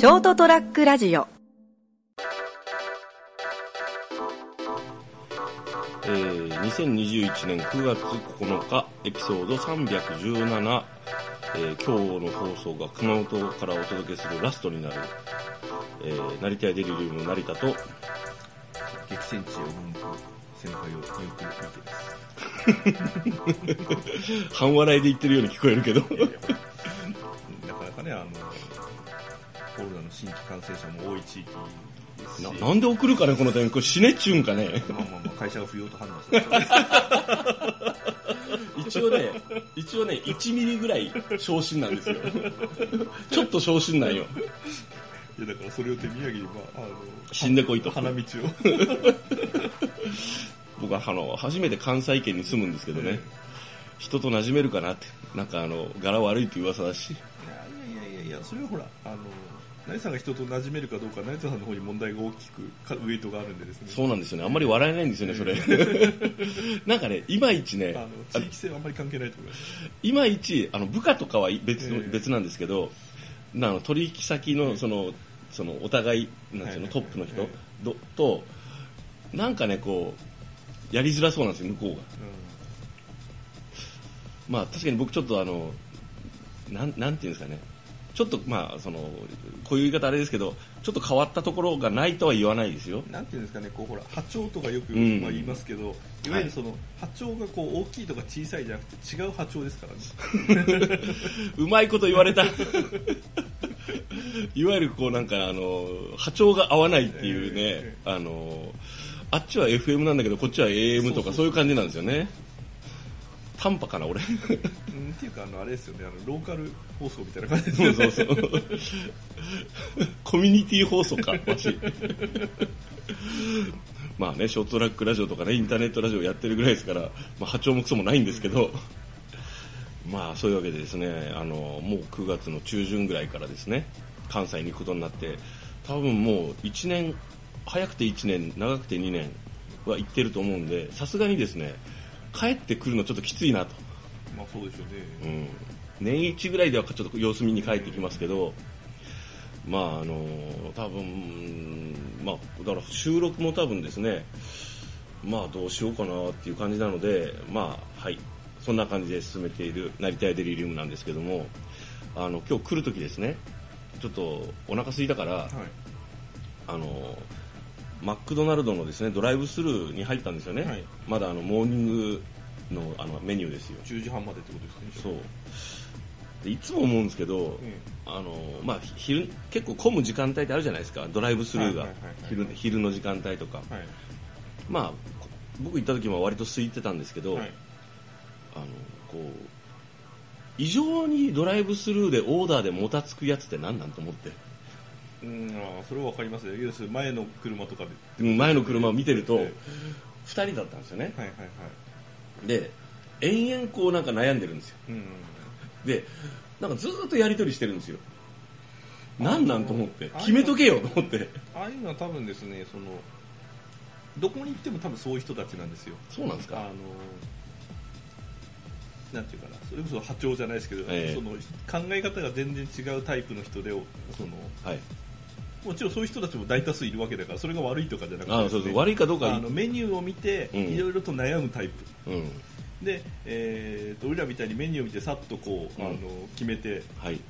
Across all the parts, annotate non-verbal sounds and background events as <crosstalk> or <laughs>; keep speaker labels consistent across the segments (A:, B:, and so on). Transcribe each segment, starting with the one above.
A: ショートトラックラジオ。
B: えー、2021年9月9日エピソード317、えー今日の放送が熊本からお届けするラストになる、えー、成田屋デリリウム成田と
C: 激戦地を文句先輩を見送る見てです。<laughs>
B: 半笑いで言ってるように聞こえるけど
C: 感染者も多い地域ですし、
B: ななんで送るかねこの点これ死ねっちゅうんかね。
C: まあまあまあ会社が不要と判断した。
B: 一応ね一応ね1ミリぐらい昇進なんですよ。ちょっと昇進なんよ。
C: いやだからそれを手土産に、まあ、あの、
B: 死んでこいと。
C: 花道を。<laughs>
B: 僕はあの初めて関西圏に住むんですけどね、人と馴染めるかなって。なんかあの柄悪いって噂だし。
C: いやいやいやいや、それはほら、あの、成田さんが人と馴染めるかどうか、成田さんの方に問題が大きくか、ウエイトがあるんでですね。
B: そうなんですよね。あんまり笑えないんですよねそれ。<laughs> なんかねいまいちね
C: あの、地域性はあんまり関係ないと思います。
B: いまいちあの部下とかは別,、
C: ええ。
B: 別なんですけどなあの取引先のそのそのお互いなんていうの、
C: はい
B: トップの人、となんかねこうやりづらそうなんですよ向こうが。まあ確かに僕ちょっとあのなんなんていうんですかねちょっとまあそのこういう言い方あれですけどちょっと変わったところがないとは言わないですよ。
C: なんていうんですかね、こうほら波長とかよく、
B: うん
C: まあ、言いますけど、い。わゆるその波長がこう大きいとか小さいじゃなくて違う波長ですからね。<laughs>
B: うまいこと言われた。いわゆるこうなんかあの波長が合わないっていうね、
C: え
B: あのあっちは FM なんだけどこっちは AM とかそういう感じなんですよね短波かな俺。
C: うんっていうかあのあれですよね、あのローカル放送みたいな感じで。す
B: そうそうそう。コミュニティ放送かわしまあねショートトラックラジオとかねインターネットラジオやってるぐらいですから、まあ、波長もクソもないんですけど。まあそういうわけでですねあのもう9月の中旬ぐらいからですね関西に行くことになって多分もう1年早くて1年長くて2年は行ってると思うんでさすがにですね帰ってくるのちょっときついなと
C: まあそうでしょうね。
B: うん、年一ぐらいではちょっと様子見に帰ってきますけど、まああの多分まあだから収録も多分ですね、まあどうしようかなっていう感じなので、まあはいそんな感じで進めている成田屋デリリウムなんですけども、あの今日来る時ですね、ちょっとお腹空いたから、
C: はい。
B: あのマクドナルドのですねドライブスルーに入ったんですよね。
C: はい
B: まだあのモーニングのあのメニューですよ。
C: 10時半までってことですね。
B: そうでいつも思うんですけど、
C: え
B: あのまあ、昼結構混む時間帯ってあるじゃないですかドライブスルーが昼昼の時間帯とか、
C: はい。
B: まあこ僕行った時も割と空いてたんですけど、
C: はい。
B: あのこう異常にドライブスルーでオーダーでもたつくやつって何なんと思って
C: うん、それはわかります。よ。要するに前の車とかで。
B: うん前の車を見てると
C: え
B: 2人だったんですよね。
C: はいはいはい。
B: で延々こうなんか悩んでるんですよ。
C: うん。
B: でなんかずーっとやり取りしてるんですよ。何なんと思って。
C: あ
B: 決めとけよと思って。
C: ああいうのは多分ですね、その、どこに行っても多分そういう人たちなんですよ。
B: そうなんですか？
C: あのなんていうかな。それこそ波長じゃないですけど、
B: ええ。
C: その考え方が全然違うタイプの人でその
B: はい
C: もちろんそういう人たちも大多数いるわけだからそれが悪いとかじゃなくてですね、
B: あそうそう。悪いかどうか
C: あのメニューを見て
B: うん。
C: いろいろと悩むタイプ、
B: うん。
C: で、えー、と俺らみたいにメニューを見てさっとこう、
B: うん。
C: あの決めて
B: はい。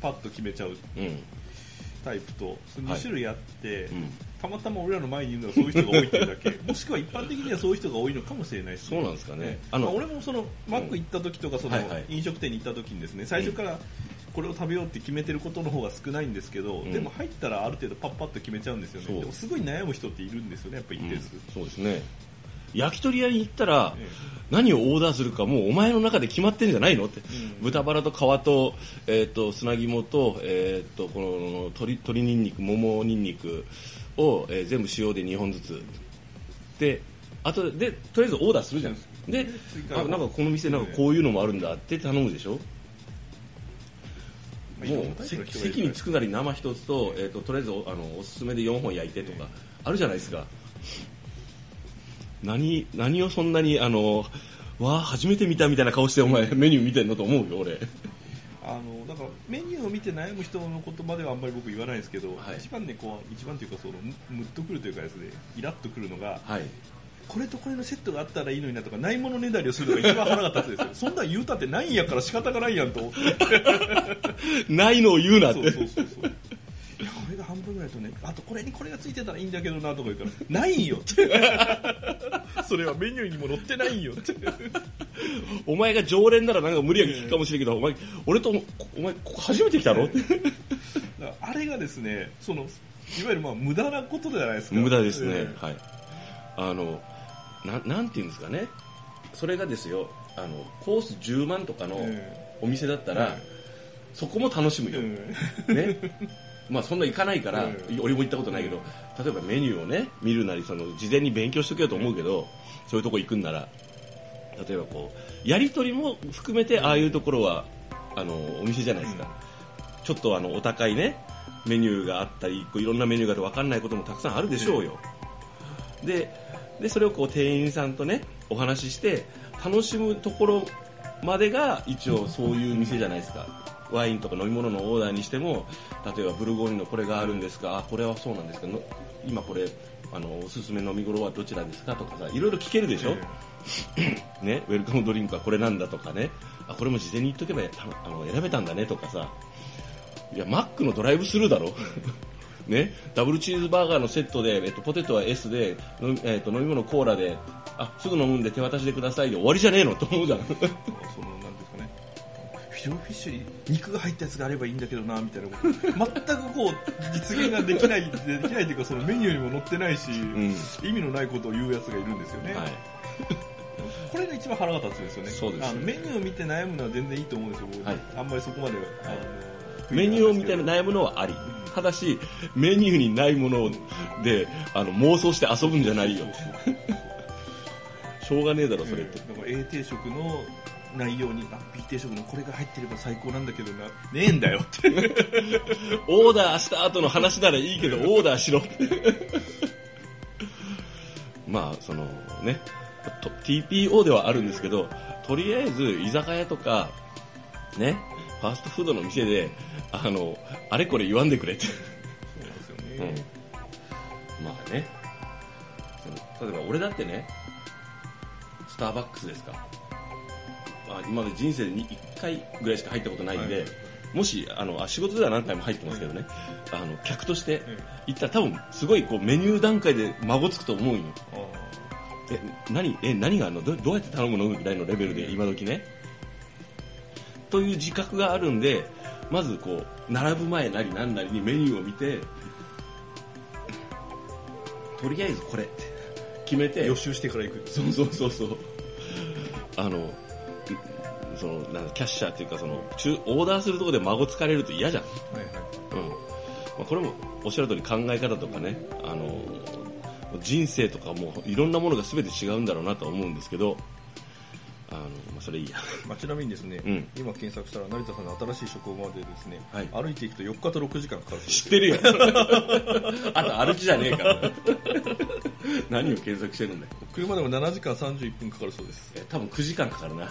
C: パッと決めちゃう
B: うん。
C: タイプとその
B: はい。
C: 2種類あって、
B: うん。
C: たまたま俺らの前にいるのはそういう人が多いっていうだけ。<laughs> もしくは一般的にはそういう人が多いのかもしれないです、
B: そうなんですかね。
C: あ
B: あの
C: まあ俺もそのマック行った時とかその
B: はいはい。
C: 飲食店に行った時にですね最初からこれを食べようって決めてることの方が少ないんですけど、
B: ん。
C: でも入ったらある程度パッパッと決めちゃうんですよね。でもすごい悩む人っているんですよねやっぱ一定数、
B: そうですね。焼き鳥屋に行ったら
C: え
B: 何をオーダーするかもうお前の中で決まってんじゃないのって、
C: うん。
B: 豚バラと皮と,、えー、と砂肝と,、えー、とこの鶏鶏にんにくももにんにくを、えー全部塩で2本ずつ。であとでとりあえずオーダーするじゃん。で
C: 追加
B: あなんかこの店なんかこういうのもあるんだって頼むでしょもう席に着くなり生一つと,、えー、ととりあえずおあのおすすめで4本焼いてとかあるじゃないですか。何何をそんなにあのわあ初めて見たみたいな顔してお前メニュー見てんのと思うよ俺。
C: あのだからメニューを見て悩む人の言葉ではあんまり僕言わないですけど、
B: はい。
C: 一番ねこう一番というかそのムムッとくるというかですねイラッとくるのが
B: はい
C: これとこれのセットがあったらいいのになとかないものねだりをするのが一番腹が立つんですよ。そんなん言うたってないんやから仕方がないやんと思って。
B: ないのを言うなっ
C: そう
B: て
C: そうそうそう。いやこれが半分ぐらいとねあとこれにこれがついてたらいいんだけどなとか言うからないんよって。それはメニューにも載ってないんよって。
B: お前が常連ならなんか無理やり聞くかもしれんけど、お前俺とお前ここ初めて来たのって
C: あれがですねそのいわゆるまあ無駄なことじゃないですか
B: 無駄ですね、
C: え
B: はいあのななんていうんですかね。それがですよあのコース10万とかの
C: え
B: お店だったら、そこも楽しむ
C: え
B: よ、
C: え
B: ね。まあそんな行かないから、
C: う
B: 俺も行ったことないけど例えばメニューをね見るなりその事前に勉強しとけよと思うけど、そういうとこ行くんなら例えばこうやり取りも含めてああいうところはあのお店じゃないですか、ちょっとあのお高いねメニューがあったりこういろんなメニューがあって分かんないこともたくさんあるでしょうよ、ででそれをこう店員さんとねお話しして楽しむところまでが一応そういう店じゃないですか。ワインとか飲み物のオーダーにしても例えばブルゴーニュのこれがあるんですかあこれはそうなんですかの今これあのおすすめ飲み頃はどちらですか？とかさいろいろ聞けるでしょ、<coughs> ね、ウェルカムドリンクはこれなんだとかね。あこれも事前に言っとけばたあの選べたんだねとかさ。いやマックのドライブスルーだろ？ね、ダブルチーズバーガーのセットで、えっと、ポテトは S で、のえっと、飲み物コーラであすぐ飲むんで手渡しでくださいで終わりじゃねえのと思うじゃん。
C: そのなんですかね。フィフィッシュに肉が入ったやつがあればいいんだけどなみたいなこと。全くこう実現ができないできないというかそのメニューにも載ってないし、
B: ん。
C: 意味のないことを言うやつがいるんですよね、
B: はい。<laughs>
C: これが一番腹が立つんですよね。
B: そうです
C: あのメニューを見て悩むのは全然いいと思うんですよ、僕。
B: はい。
C: あんまりそこまで、あの
B: メニューを見て悩むのはあり。ただしメニューにないものであの妄想して遊ぶんじゃないよ。<laughs> しょうがねえだろそれって、
C: だから A 定食の内容にあ B 定食のこれが入ってれば最高なんだけどな。ねえんだよ。っ <laughs> て
B: オーダーした後の話ならいいけど <laughs> オーダーしろ。ってまあそのね。と TPO ではあるんですけどとりあえず居酒屋とかね。ファーストフードの店であのあれこれ言わんでくれって。
C: そうですよ
B: うん。
C: ね、
B: まあね。例えば俺だってねスターバックスですか、まあ、今まで人生で1回ぐらいしか入ったことないんで、
C: はい。
B: もしあのあ仕事では何回も入ってますけどね、あの客として
C: え
B: 行ったら多分すごいこうメニュー段階で孫つくと思うんよ。
C: あ
B: え何え何があるの？どどうやって頼むの？ぐらいのレベルで今時ね。という自覚があるんでまずこう並ぶ前なり何なりにメニューを見てとりあえずこれって決めて
C: 予習してから行く。
B: そうそうそうそう。あのそのなんかキャッシャーっていうかその中オーダーするところで孫つかれると嫌じゃん。
C: はいはい。
B: うん。まあ、これもおっしゃる通り考え方とかね、あの人生とかもいろんなものが全て違うんだろうなとは思うんですけどあの、まあ、それいいや。<laughs>
C: まあ、ちなみにですね、
B: うん。
C: 今検索したら成田さんの新しい職場までですね、
B: はい。
C: 歩いていくと4日と6時間かかる
B: 知ってるよ。<laughs> あと歩きじゃねえか。ら <laughs> 何を検索してるんだよ。
C: 車でも7時間31分かかるそうです。
B: え多分9時間かかるな。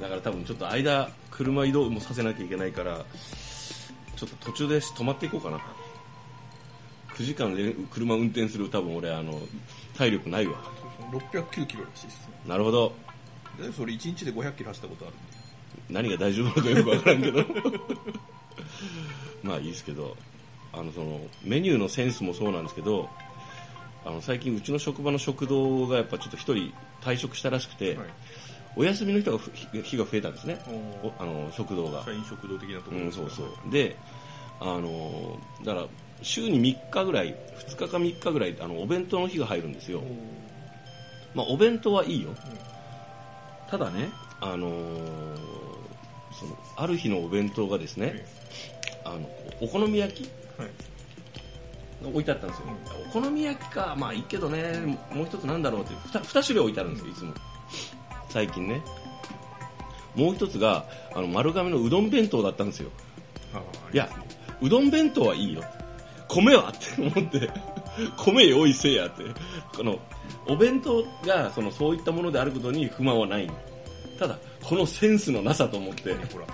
B: だから多分ちょっと間車移動もさせなきゃいけないからちょっと途中で止まっていこうかな。9時間で車運転する多分俺あの体力ないわ。
C: 609キロらしいです
B: なるほど。
C: でそれ1日で500キロ走ったことある
B: 何が大丈夫なのかよくわからんけど。<laughs> まあいいですけどあのそのメニューのセンスもそうなんですけどあの最近うちの職場の食堂がやっぱちょっと一人退職したらしくて、
C: はい。
B: お休みの人がふ日日が増えたんですね。あの食堂が。
C: 社員食堂的なところ
B: うん、そうそう。であのだから週に3日ぐらい2日か3日ぐらいあのお弁当の日が入るんですよ。まあ、お弁当はいいよ、ただねあのそのある日のお弁当がですね、あのお好み焼き
C: はい。
B: が置いてあったんですよ、お好み焼きかまあいいけどねもう一つなんだろうって 2, 2種類置いてあるんですよいつも。最近ね。もう一つがあの丸亀のうどん弁当だったんですよ。いや、うどん弁当はいいよ。米はって思って、<laughs> 米用意せえやって。この、お弁当が、その、そういったものであることに不満はない。ただ、このセンスのなさと思って、
C: ほら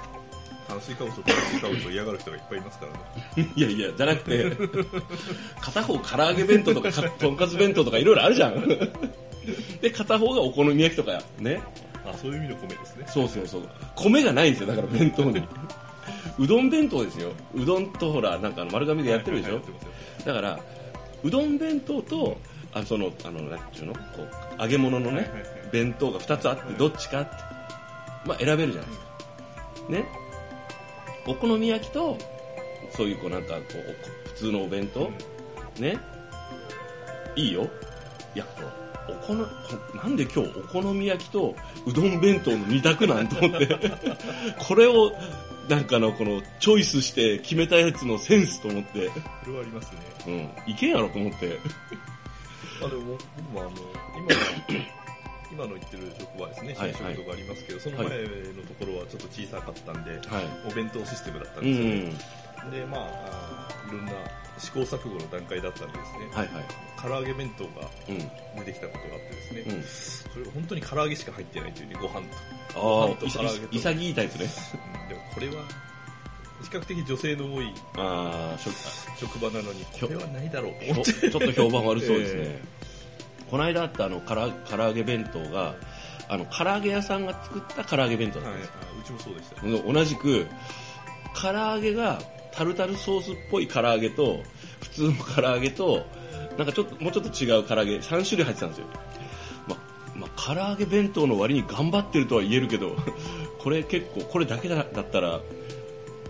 C: 炭水化物と炭水化物を嫌がる人がいっぱいいますからね <laughs>
B: いやいや、じゃなくて、片方唐揚げ弁当とかかとんかつ弁当とかいろいろあるじゃん。<laughs> で、片方がお好み焼きとかね。
C: あそういう意味の米ですね
B: そうそうそう。米がないんですよ、だから弁当に。うどん弁当ですよ。うどんとほら、なんか丸亀でやってるでしょ。だから、うどん弁当と、あその、あの、なんていうの？こう、揚げ物のね
C: はいはいはい、
B: 弁当が2つあって、どっちかって。まあ、選べるじゃないですか。ね。お好み焼きと、そういうこうなんかこう、普通のお弁当、ね。いいよ。いや、こうおこなんで今日お好み焼きとうどん弁当の二択なんと思って、<laughs> これを、なんかのこのチョイスして決めたやつのセンスと思って、
C: これはありますね。
B: うん、いけんやろと思って、
C: あでも僕もあの今の今の言ってる職場はですね。
B: はい
C: 新職とかありますけど、その前のところはちょっと小さかったんで、
B: はい。
C: お弁当システムだったん
B: う
C: ですよね、
B: ん。
C: でまあいろんな試行錯誤の段階だったんでですね、
B: はいはい。
C: 唐揚げ弁当が
B: うん。
C: 出てきたことがあってですね、
B: うん。
C: それが本当に唐揚げしか入ってないというねご飯と、
B: あ
C: ご飯と唐揚げと
B: い潔いタイプね。
C: うんでもこれは比較的女性の多い
B: あ
C: 職場なのにこれはないだろうと思って
B: ちょっと評判悪そうですね。<laughs>
C: え
B: この間あったあの、から唐揚げ弁当が、あの、唐揚げ屋さんが作った唐揚げ弁当だ
C: はい、
B: ったんです
C: あうちもそうでした、
B: よ。同じく、唐揚げがタルタルソースっぽい唐揚げと、普通の唐揚げと、なんかちょっと、もうちょっと違う唐揚げ、3種類入ってたんですよ。ま、まあ、唐揚げ弁当の割に頑張ってるとは言えるけど、<laughs> これ結構、これだけだだったら、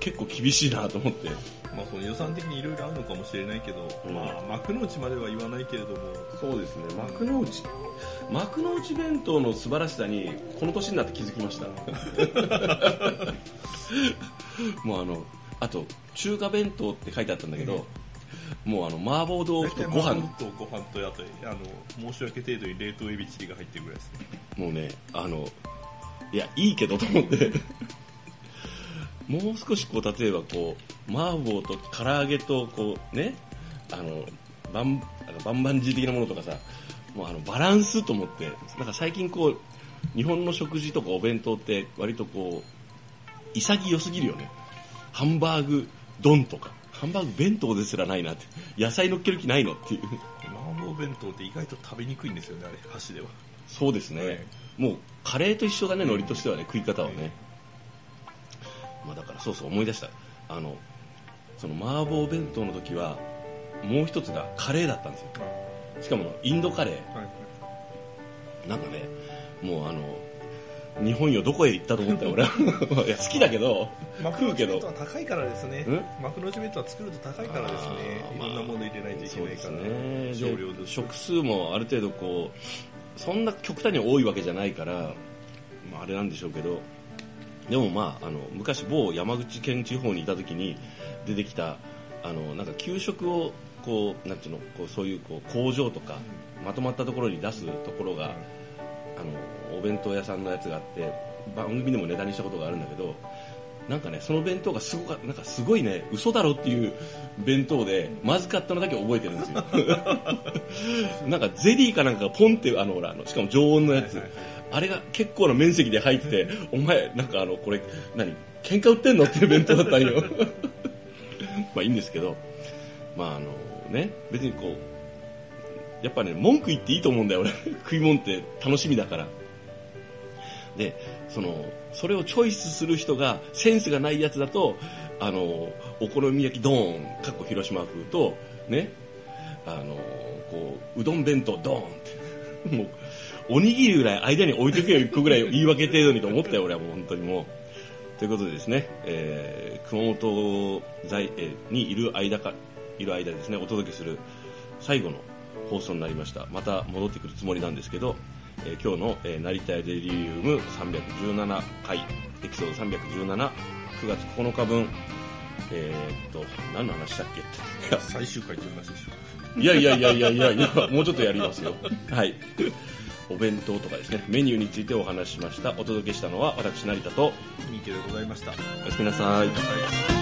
B: 結構厳しいなと思って。
C: まあ、その予算的にいろいろあるのかもしれないけど、
B: うん。
C: まあ、幕の内までは言わないけれども、
B: そうですね。幕の内。幕の内弁当の素晴らしさにこの年になって気づきました。<laughs> もうあのあと中華弁当って書いてあったんだけど、もうあの麻婆豆腐とご飯。
C: とご飯とあとあの申し訳程度に冷凍エビチリが入ってるぐらいですね。
B: もうねあのいやいいけどと思って。もう少しこう例えばこう麻婆と唐揚げとこうねあのバンあのバンバンジー的なものとかさもうあのバランスと思ってなんか最近こう日本の食事とかお弁当って割とこう潔すぎるよねハンバーグ丼とか。ハンバーグ弁当ですらないなって。野菜乗っける気ないのっていう。
C: 麻婆弁当って意外と食べにくいんですよねあれ。箸では。
B: そうですね、
C: はい。
B: もうカレーと一緒だね海苔としてはね食い方はね、まあ、だからそうそう思い出した。あのその麻婆弁当の時はもう一つがカレーだったんですよ。しかもインドカレ
C: はい
B: ーなんかねもうあの日本よどこへ行ったと思ったよ俺。は <laughs> いや好きだけど食うけど。
C: 高いからですね。
B: ん？
C: 幕の内弁当は作ると高いからですね。いろんなもの入れないといけないから。
B: ね。
C: 少量で。
B: で食数もある程度こうそんな極端に多いわけじゃないから、まあ、あれなんでしょうけど。でもまああの昔某山口県地方にいた時に出てきたあのなんか給食をこうなんていうのこうそういうこう工場とかまとまったところに出すところがあのお弁当屋さんのやつがあって番組でもネタにしたことがあるんだけどなんかねその弁当がすごかなんかすごいね嘘だろっていう弁当でまずかったのだけ覚えてるんですよ。<laughs> なんかゼリーかなんかがポンってあのほらあのしかも常温のやつ、
C: はいはいはい
B: あれが結構な面積で入っててお前なんかあのこれ何喧嘩売ってんのっていう弁当だったんよ。<laughs> まあいいんですけど。まああのね別にこうやっぱね文句言っていいと思うんだよ俺。<laughs> 食い物って楽しみだから。でそのそれをチョイスする人がセンスがないやつだとあのお好み焼きドーンかっこ広島風とね。あのこううどん弁当ドーンって。<laughs> もうおにぎりぐらい間に置いてくよ1個ぐらい言い訳程度にと思ったよ俺はもう本当にもう。ということでですね、えー熊本在、えーにいる間かいる間ですねお届けする最後の放送になりましたまた戻ってくるつもりなんですけど、えー今日の、えー成田デリリウム317回エピソード3179月9日分えーっと何の話したっけ？
C: 最終回という話でしょ
B: いやいやいやいやいやいや、もうちょっとやりますよ。はい。お弁当とかですね、メニューについてお話ししました。お届けしたのは私、成田と、
C: 三池でございました
B: おやすみなさい。